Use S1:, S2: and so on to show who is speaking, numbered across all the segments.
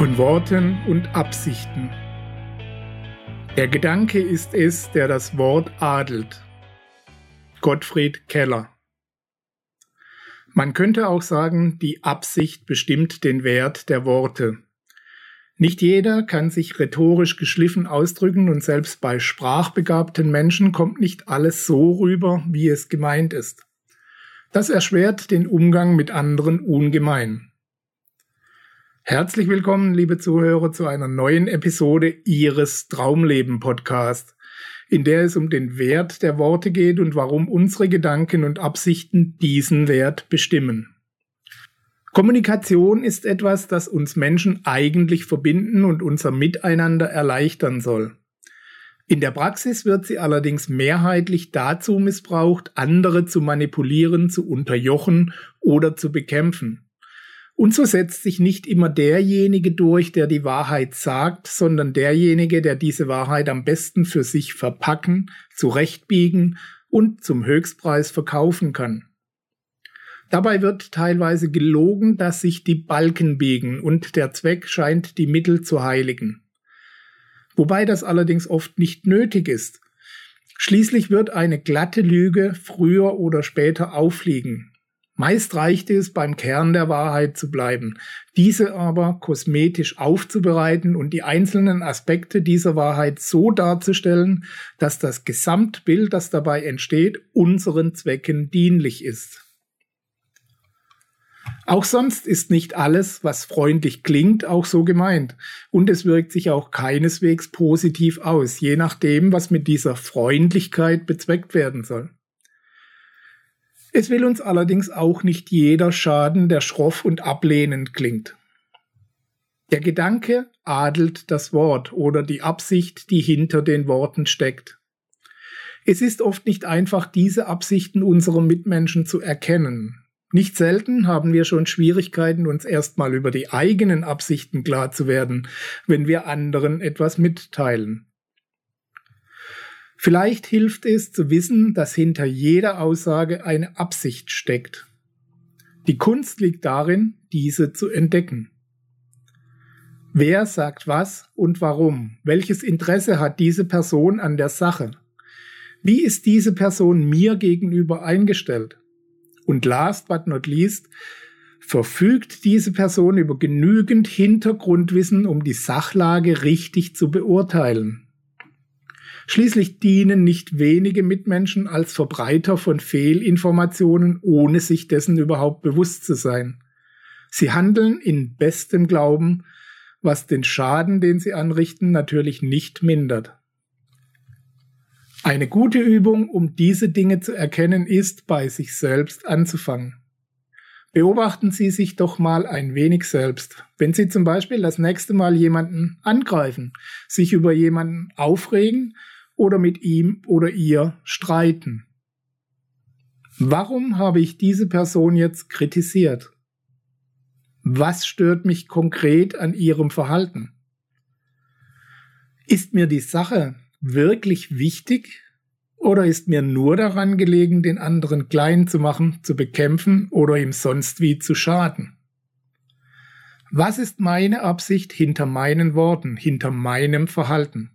S1: Von Worten und Absichten. Der Gedanke ist es, der das Wort adelt. Gottfried Keller. Man könnte auch sagen, die Absicht bestimmt den Wert der Worte. Nicht jeder kann sich rhetorisch geschliffen ausdrücken und selbst bei sprachbegabten Menschen kommt nicht alles so rüber, wie es gemeint ist. Das erschwert den Umgang mit anderen ungemein. Herzlich willkommen, liebe Zuhörer, zu einer neuen Episode Ihres Traumleben Podcast, in der es um den Wert der Worte geht und warum unsere Gedanken und Absichten diesen Wert bestimmen. Kommunikation ist etwas, das uns Menschen eigentlich verbinden und unser Miteinander erleichtern soll. In der Praxis wird sie allerdings mehrheitlich dazu missbraucht, andere zu manipulieren, zu unterjochen oder zu bekämpfen. Und so setzt sich nicht immer derjenige durch, der die Wahrheit sagt, sondern derjenige, der diese Wahrheit am besten für sich verpacken, zurechtbiegen und zum Höchstpreis verkaufen kann. Dabei wird teilweise gelogen, dass sich die Balken biegen und der Zweck scheint die Mittel zu heiligen. Wobei das allerdings oft nicht nötig ist. Schließlich wird eine glatte Lüge früher oder später auffliegen, Meist reichte es, beim Kern der Wahrheit zu bleiben, diese aber kosmetisch aufzubereiten und die einzelnen Aspekte dieser Wahrheit so darzustellen, dass das Gesamtbild, das dabei entsteht, unseren Zwecken dienlich ist. Auch sonst ist nicht alles, was freundlich klingt, auch so gemeint. Und es wirkt sich auch keineswegs positiv aus, je nachdem, was mit dieser Freundlichkeit bezweckt werden soll. Es will uns allerdings auch nicht jeder schaden, der schroff und ablehnend klingt. Der Gedanke adelt das Wort oder die Absicht, die hinter den Worten steckt. Es ist oft nicht einfach, diese Absichten unserer Mitmenschen zu erkennen. Nicht selten haben wir schon Schwierigkeiten, uns erstmal über die eigenen Absichten klar zu werden, wenn wir anderen etwas mitteilen. Vielleicht hilft es zu wissen, dass hinter jeder Aussage eine Absicht steckt. Die Kunst liegt darin, diese zu entdecken. Wer sagt was und warum? Welches Interesse hat diese Person an der Sache? Wie ist diese Person mir gegenüber eingestellt? Und last but not least, verfügt diese Person über genügend Hintergrundwissen, um die Sachlage richtig zu beurteilen? Schließlich dienen nicht wenige Mitmenschen als Verbreiter von Fehlinformationen, ohne sich dessen überhaupt bewusst zu sein. Sie handeln in bestem Glauben, was den Schaden, den sie anrichten, natürlich nicht mindert. Eine gute Übung, um diese Dinge zu erkennen, ist, bei sich selbst anzufangen. Beobachten Sie sich doch mal ein wenig selbst. Wenn Sie zum Beispiel das nächste Mal jemanden angreifen, sich über jemanden aufregen oder mit ihm oder ihr streiten. Warum habe ich diese Person jetzt kritisiert? Was stört mich konkret an ihrem Verhalten? Ist mir die Sache wirklich wichtig oder ist mir nur daran gelegen, den anderen klein zu machen, zu bekämpfen oder ihm sonst wie zu schaden? Was ist meine Absicht hinter meinen Worten, hinter meinem Verhalten?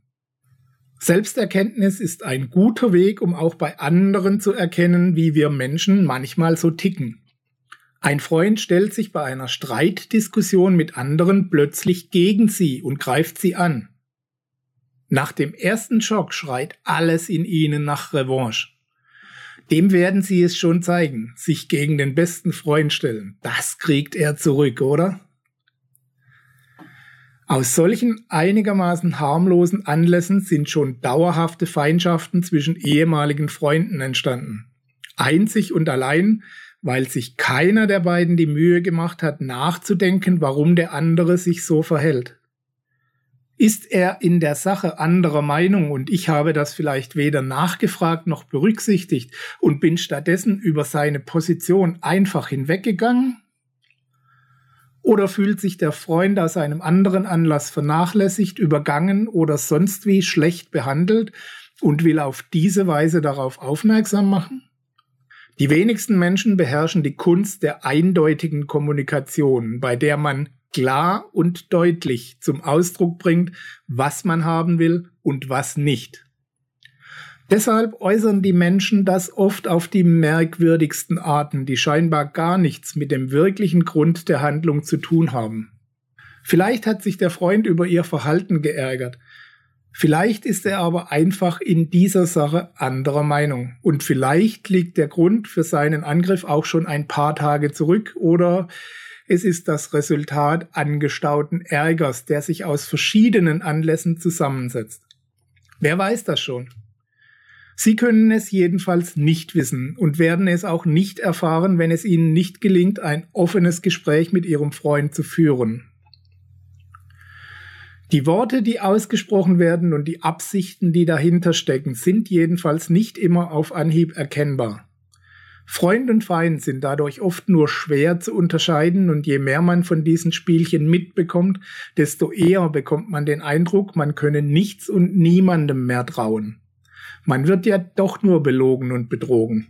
S1: Selbsterkenntnis ist ein guter Weg, um auch bei anderen zu erkennen, wie wir Menschen manchmal so ticken. Ein Freund stellt sich bei einer Streitdiskussion mit anderen plötzlich gegen sie und greift sie an. Nach dem ersten Schock schreit alles in ihnen nach Revanche. Dem werden sie es schon zeigen, sich gegen den besten Freund stellen. Das kriegt er zurück, oder? Aus solchen einigermaßen harmlosen Anlässen sind schon dauerhafte Feindschaften zwischen ehemaligen Freunden entstanden. Einzig und allein, weil sich keiner der beiden die Mühe gemacht hat, nachzudenken, warum der andere sich so verhält. Ist er in der Sache anderer Meinung und ich habe das vielleicht weder nachgefragt noch berücksichtigt und bin stattdessen über seine Position einfach hinweggegangen? Oder fühlt sich der Freund aus einem anderen Anlass vernachlässigt, übergangen oder sonst wie schlecht behandelt und will auf diese Weise darauf aufmerksam machen? Die wenigsten Menschen beherrschen die Kunst der eindeutigen Kommunikation, bei der man klar und deutlich zum Ausdruck bringt, was man haben will und was nicht. Deshalb äußern die Menschen das oft auf die merkwürdigsten Arten, die scheinbar gar nichts mit dem wirklichen Grund der Handlung zu tun haben. Vielleicht hat sich der Freund über ihr Verhalten geärgert, Vielleicht ist er aber einfach in dieser Sache anderer Meinung. Und vielleicht liegt der Grund für seinen Angriff auch schon ein paar Tage zurück oder es ist das Resultat angestauten Ärgers, der sich aus verschiedenen Anlässen zusammensetzt. Wer weiß das schon? Sie können es jedenfalls nicht wissen und werden es auch nicht erfahren, wenn es Ihnen nicht gelingt, ein offenes Gespräch mit Ihrem Freund zu führen. Die Worte, die ausgesprochen werden und die Absichten, die dahinter stecken, sind jedenfalls nicht immer auf Anhieb erkennbar. Freund und Feind sind dadurch oft nur schwer zu unterscheiden und je mehr man von diesen Spielchen mitbekommt, desto eher bekommt man den Eindruck, man könne nichts und niemandem mehr trauen. Man wird ja doch nur belogen und betrogen.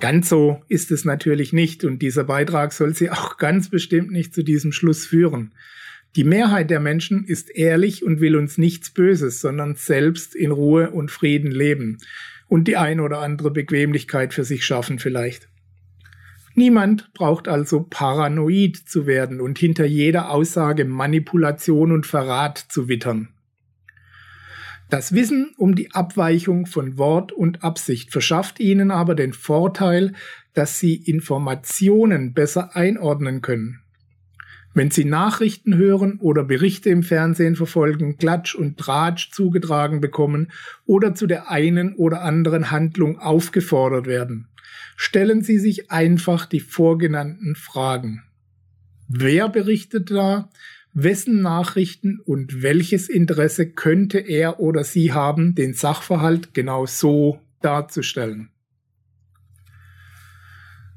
S1: Ganz so ist es natürlich nicht und dieser Beitrag soll Sie auch ganz bestimmt nicht zu diesem Schluss führen. Die Mehrheit der Menschen ist ehrlich und will uns nichts Böses, sondern selbst in Ruhe und Frieden leben und die ein oder andere Bequemlichkeit für sich schaffen vielleicht. Niemand braucht also paranoid zu werden und hinter jeder Aussage Manipulation und Verrat zu wittern. Das Wissen um die Abweichung von Wort und Absicht verschafft Ihnen aber den Vorteil, dass Sie Informationen besser einordnen können. Wenn Sie Nachrichten hören oder Berichte im Fernsehen verfolgen, Klatsch und Tratsch zugetragen bekommen oder zu der einen oder anderen Handlung aufgefordert werden, stellen Sie sich einfach die vorgenannten Fragen. Wer berichtet da? Wessen Nachrichten und welches Interesse könnte er oder sie haben, den Sachverhalt genau so darzustellen?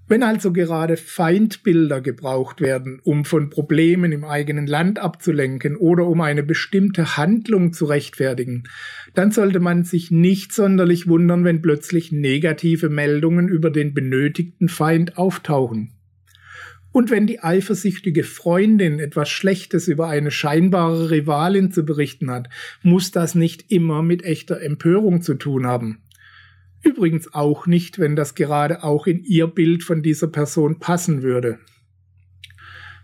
S1: Wenn also gerade Feindbilder gebraucht werden, um von Problemen im eigenen Land abzulenken oder um eine bestimmte Handlung zu rechtfertigen, dann sollte man sich nicht sonderlich wundern, wenn plötzlich negative Meldungen über den benötigten Feind auftauchen. Und wenn die eifersüchtige Freundin etwas Schlechtes über eine scheinbare Rivalin zu berichten hat, muss das nicht immer mit echter Empörung zu tun haben. Übrigens auch nicht, wenn das gerade auch in Ihr Bild von dieser Person passen würde.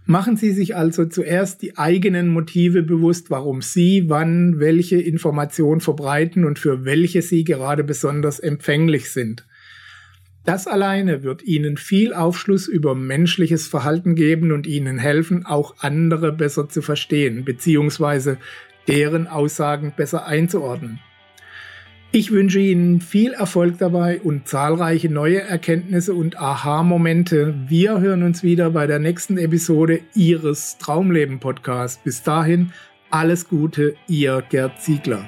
S1: Machen Sie sich also zuerst die eigenen Motive bewusst, warum Sie wann welche Information verbreiten und für welche Sie gerade besonders empfänglich sind. Das alleine wird Ihnen viel Aufschluss über menschliches Verhalten geben und Ihnen helfen, auch andere besser zu verstehen bzw. deren Aussagen besser einzuordnen. Ich wünsche Ihnen viel Erfolg dabei und zahlreiche neue Erkenntnisse und Aha-Momente. Wir hören uns wieder bei der nächsten Episode Ihres Traumleben Podcasts. Bis dahin alles Gute, Ihr Gerd Ziegler.